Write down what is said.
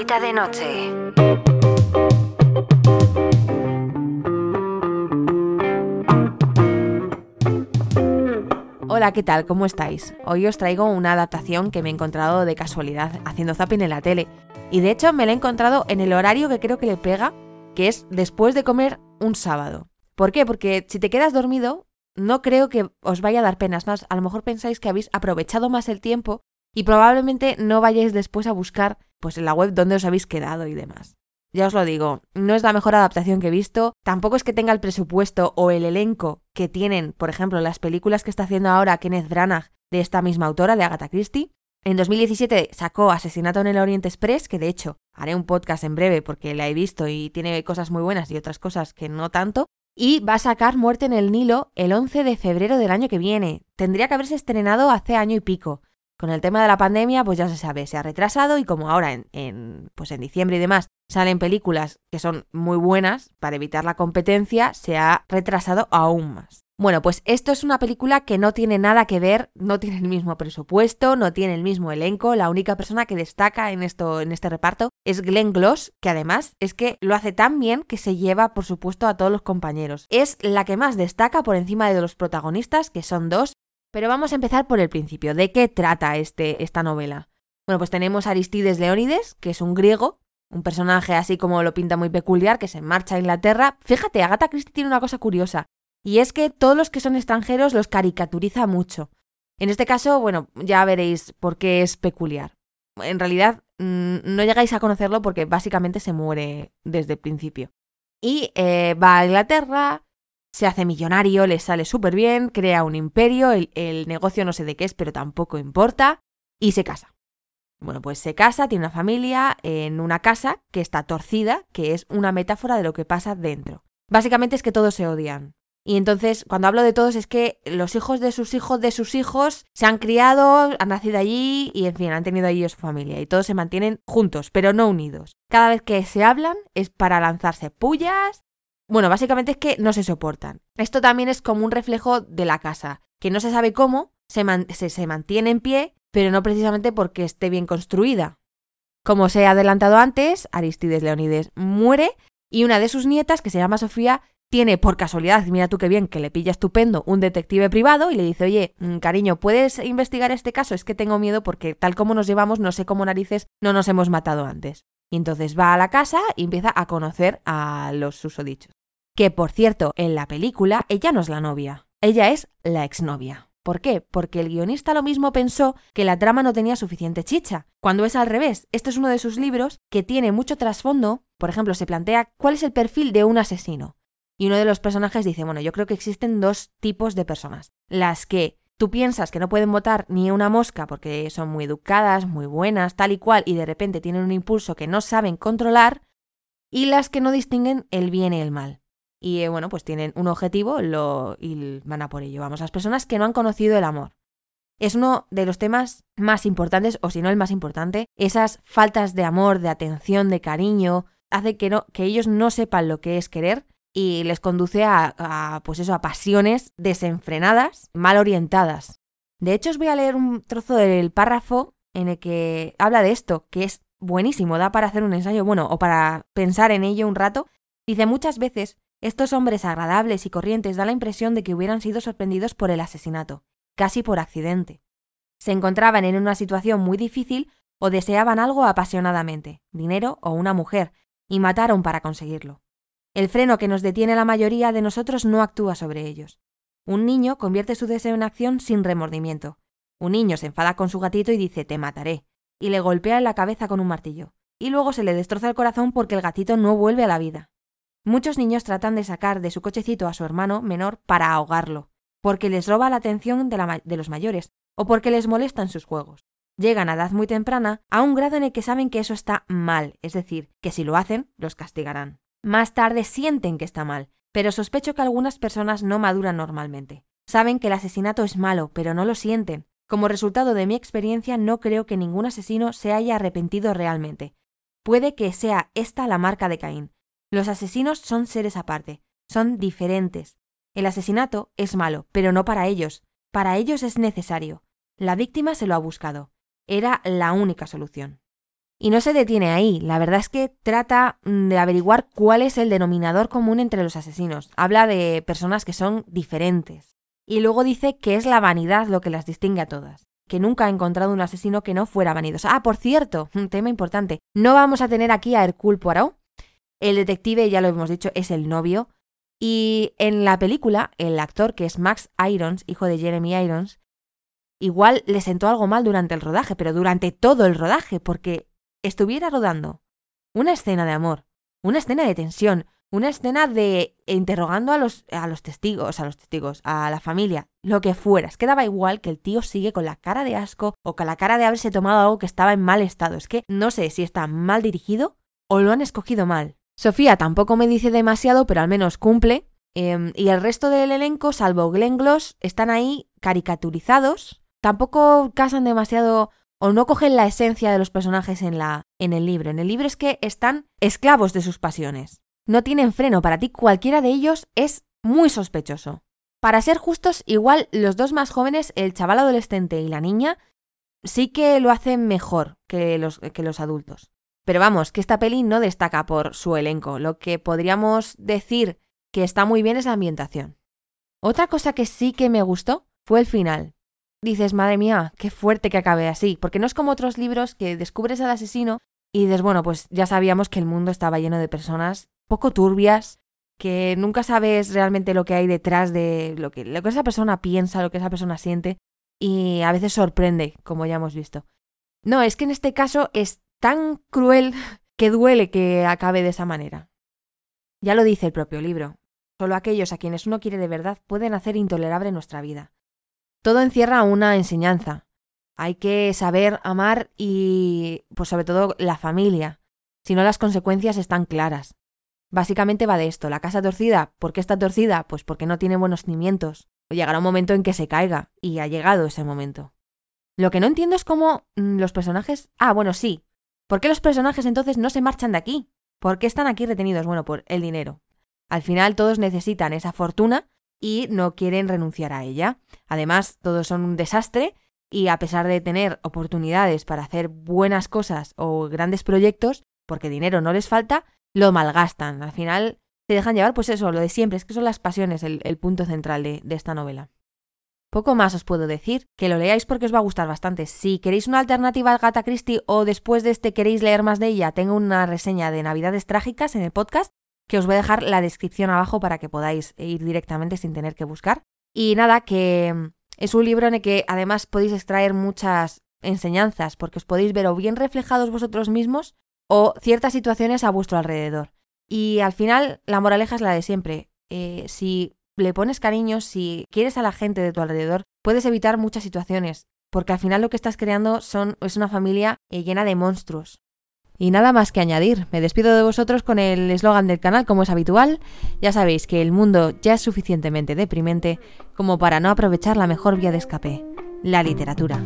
De Noche. Hola, ¿qué tal? ¿Cómo estáis? Hoy os traigo una adaptación que me he encontrado de casualidad haciendo zapping en la tele. Y de hecho me la he encontrado en el horario que creo que le pega, que es después de comer un sábado. ¿Por qué? Porque si te quedas dormido, no creo que os vaya a dar penas más. A lo mejor pensáis que habéis aprovechado más el tiempo y probablemente no vayáis después a buscar pues en la web dónde os habéis quedado y demás. Ya os lo digo, no es la mejor adaptación que he visto, tampoco es que tenga el presupuesto o el elenco que tienen, por ejemplo, las películas que está haciendo ahora Kenneth Branagh de esta misma autora, de Agatha Christie. En 2017 sacó Asesinato en el Oriente Express, que de hecho haré un podcast en breve porque la he visto y tiene cosas muy buenas y otras cosas que no tanto. Y va a sacar Muerte en el Nilo el 11 de febrero del año que viene. Tendría que haberse estrenado hace año y pico. Con el tema de la pandemia, pues ya se sabe, se ha retrasado y como ahora en, en, pues en diciembre y demás salen películas que son muy buenas para evitar la competencia, se ha retrasado aún más. Bueno, pues esto es una película que no tiene nada que ver, no tiene el mismo presupuesto, no tiene el mismo elenco, la única persona que destaca en esto en este reparto es Glenn Gloss, que además es que lo hace tan bien que se lleva por supuesto a todos los compañeros. Es la que más destaca por encima de los protagonistas, que son dos, pero vamos a empezar por el principio. ¿De qué trata este, esta novela? Bueno, pues tenemos Aristides Leónides, que es un griego, un personaje así como lo pinta muy peculiar, que se marcha a Inglaterra. Fíjate, Agatha Christie tiene una cosa curiosa, y es que todos los que son extranjeros los caricaturiza mucho. En este caso, bueno, ya veréis por qué es peculiar. En realidad, mm, no llegáis a conocerlo porque básicamente se muere desde el principio. Y eh, va a Inglaterra, se hace millonario, le sale súper bien, crea un imperio, el, el, negocio no sé de qué es, pero tampoco importa, y se casa. Bueno, pues se casa, tiene una familia en una casa que está torcida, que es una metáfora de lo que pasa dentro. Básicamente es que todos se odian. Y entonces, cuando hablo de todos, es que los hijos de sus hijos de sus hijos se han criado, han nacido allí y, en fin, han tenido allí su familia. Y todos se mantienen juntos, pero no unidos. Cada vez que se hablan es para lanzarse pullas, bueno, básicamente es que no se soportan. Esto también es como un reflejo de la casa, que no se sabe cómo, se, man se, mantiene en pie, pero no precisamente porque esté bien construida. Como se ha adelantado antes, Aristides Leonides muere y una de sus nietas, que se llama Sofía, tiene por casualidad, mira tú qué bien, que le pilla estupendo, un detective privado y le dice, oye, mm, cariño, ¿puedes investigar este caso? Es que tengo miedo porque tal como nos llevamos, no sé cómo narices no nos hemos matado antes. Y entonces va a la casa y empieza a conocer a los susodichos. Que por cierto, en la película ella no es la novia, ella es la exnovia. ¿Por qué? Porque el guionista lo mismo pensó que la trama no tenía suficiente chicha, cuando es al revés. Este es uno de sus libros que tiene mucho trasfondo. Por ejemplo, se plantea cuál es el perfil de un asesino. Y uno de los personajes dice, bueno, yo creo que existen dos tipos de personas. Las que tú piensas que no pueden votar ni una mosca porque son muy educadas, muy buenas, tal y cual, y de repente tienen un impulso que no saben controlar, y las que no distinguen el bien y el mal y eh, bueno, pues tienen un objetivo lo, y van a por ello. Vamos, las personas que no han conocido el amor. Es uno de los temas más importantes, o si no el más importante, esas faltas de amor, de atención, de cariño, hace que, no, que ellos no sepan lo que es querer y les conduce a, a, pues eso, a pasiones desenfrenadas, mal orientadas. De hecho, os voy a leer un trozo del párrafo en el que habla de esto, que es buenísimo, da para hacer un ensayo, bueno, o para pensar en ello un rato. Dice, muchas veces estos hombres agradables y corrientes da la impresión de que hubieran sido sorprendidos por el asesinato, casi por accidente. Se encontraban en una situación muy difícil o deseaban algo apasionadamente, dinero o una mujer, y mataron para conseguirlo. El freno que nos detiene la mayoría de nosotros no actúa sobre ellos. Un niño convierte su deseo en acción sin remordimiento. Un niño se enfada con su gatito y dice te mataré, y le golpea en la cabeza con un martillo. Y luego se le destroza el corazón porque el gatito no vuelve a la vida. Muchos niños tratan de sacar de su cochecito a su hermano menor para ahogarlo, porque les roba la atención de, los mayores o porque les molestan sus juegos. Llegan a edad muy temprana a un grado en el que saben que eso está mal, es decir, que si lo hacen, los castigarán. Más tarde sienten que está mal, pero sospecho que algunas personas no maduran normalmente. Saben que el asesinato es malo, pero no lo sienten. Como resultado de mi experiencia, no creo que ningún asesino se haya arrepentido realmente. Puede que sea esta la marca de Caín, los asesinos son seres aparte, son diferentes. El asesinato es malo, pero no para ellos. Para ellos es necesario. La víctima se lo ha buscado. Era la única solución. Y no se detiene ahí, la verdad es que trata mm, de averiguar cuál es el denominador común entre los asesinos. Habla de personas que son diferentes. Y luego dice que es la vanidad lo que las distingue a todas que nunca ha encontrado un asesino que no fuera vanidoso. Ah, por cierto, un tema importante. No vamos a tener aquí a Hercule Poirot. El detective, ya lo hemos dicho, es el novio. Y en la película, el actor, que es Max Irons, hijo de Jeremy Irons, igual le sentó algo mal durante el rodaje, pero durante todo el rodaje, porque estuviera rodando una escena de amor, una escena de tensión, una escena de interrogando a los, a los testigos, a los testigos, a la familia, lo que fueras. Quedaba igual que el tío sigue con la cara de asco o con la cara de haberse tomado algo que estaba en mal estado. Es que no sé si está mal dirigido o lo han escogido mal. Sofía tampoco me dice demasiado, pero al menos cumple. Em, y el resto del elenco, salvo Glenn Gloss, están ahí caricaturizados. Tampoco casan demasiado o no cogen la esencia de los personajes en, la, en el libro. En el libro es que están esclavos de sus pasiones no tienen freno. Para ti cualquiera de ellos es muy sospechoso. Para ser justos, igual los dos más jóvenes, el chaval adolescente y la niña, sí que lo hacen mejor que los, que los adultos. Pero vamos, que esta peli no destaca por su elenco. Lo que podríamos decir que está muy bien es la ambientación. Otra cosa que sí que me gustó fue el final. Dices, madre mía, qué fuerte que acabe así, porque no es como otros libros que descubres al asesino y dices, bueno, pues ya sabíamos que el mundo estaba lleno de personas poco turbias, que nunca sabes realmente lo que hay detrás de lo que, esa persona piensa, lo que esa persona siente, y a veces sorprende, como ya hemos visto. No, es que en este caso es tan cruel que duele que acabe de esa manera. Ya lo dice el propio libro. Solo aquellos a quienes uno quiere de verdad pueden hacer intolerable nuestra vida. Todo encierra una enseñanza. Hay que saber amar y, pues sobre todo, la familia. Si no, las consecuencias están claras. Básicamente va de esto, la casa torcida, ¿por qué está torcida? Pues porque no tiene buenos cimientos. Llegará un momento en que se caiga, y ha llegado ese momento. Lo que no entiendo es cómo mm, los personajes... Ah, bueno, sí. ¿Por qué los personajes entonces no se marchan de aquí? ¿Por qué están aquí retenidos? Bueno, por el dinero. Al final todos necesitan esa fortuna y no quieren renunciar a ella. Además, todos son un desastre y a pesar de tener oportunidades para hacer buenas cosas o grandes proyectos, porque dinero no les falta, lo malgastan. Al final se dejan llevar, pues eso, lo de siempre, es que son las pasiones el, punto central de, esta novela. Poco más os puedo decir, que lo leáis porque os va a gustar bastante. Si queréis una alternativa a Gata Christie o después de este queréis leer más de ella, tengo una reseña de Navidades Trágicas en el podcast que os voy a dejar la descripción abajo para que podáis ir directamente sin tener que buscar. Y nada, que mm, es un libro en el que además podéis extraer muchas enseñanzas porque os podéis ver o bien reflejados vosotros mismos o ciertas situaciones a vuestro alrededor. Y al final la moraleja es la de siempre. Eh, si le pones cariño, si quieres a la gente de tu alrededor, puedes evitar muchas situaciones, porque al final lo que estás creando son, es una familia eh, llena de monstruos. Y nada más que añadir, me despido de vosotros con el eslogan del canal como es habitual. Ya sabéis que el mundo ya es suficientemente deprimente como para no aprovechar la mejor vía de escape, la literatura.